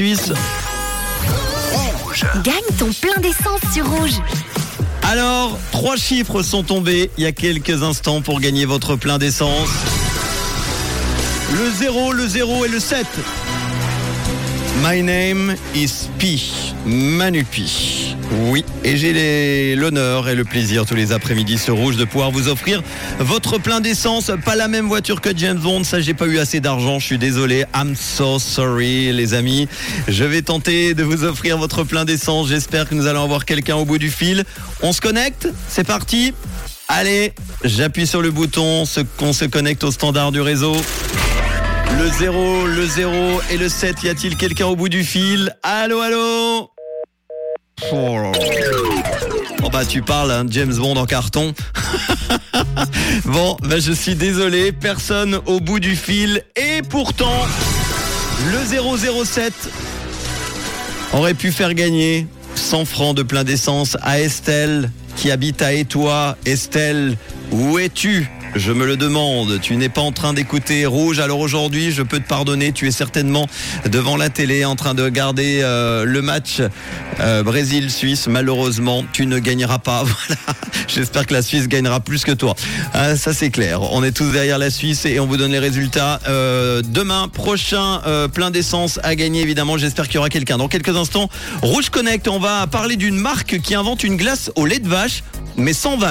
Suisse. Gagne ton plein d'essence sur Rouge. Alors, trois chiffres sont tombés il y a quelques instants pour gagner votre plein d'essence. Le 0, le 0 et le 7. My name is Pi, Manu Pi. Oui, et j'ai l'honneur et le plaisir tous les après-midi sur Rouge de pouvoir vous offrir votre plein d'essence. Pas la même voiture que James Bond, ça j'ai pas eu assez d'argent, je suis désolé. I'm so sorry les amis. Je vais tenter de vous offrir votre plein d'essence. J'espère que nous allons avoir quelqu'un au bout du fil. On se connecte? C'est parti? Allez, j'appuie sur le bouton, qu'on se connecte au standard du réseau. Le 0, le 0 et le 7, y a-t-il quelqu'un au bout du fil? Allô, allô? Oh. Bah tu parles, hein, James Bond en carton. bon, bah je suis désolé, personne au bout du fil. Et pourtant, le 007 aurait pu faire gagner 100 francs de plein d'essence à Estelle qui habite à Étoile. Estelle, où es-tu? Je me le demande, tu n'es pas en train d'écouter Rouge, alors aujourd'hui je peux te pardonner, tu es certainement devant la télé en train de garder euh, le match euh, Brésil-Suisse, malheureusement tu ne gagneras pas, voilà, j'espère que la Suisse gagnera plus que toi, Ah, ça c'est clair, on est tous derrière la Suisse et on vous donne les résultats euh, demain prochain, euh, plein d'essence à gagner évidemment, j'espère qu'il y aura quelqu'un. Dans quelques instants, Rouge Connect, on va parler d'une marque qui invente une glace au lait de vache, mais sans vache.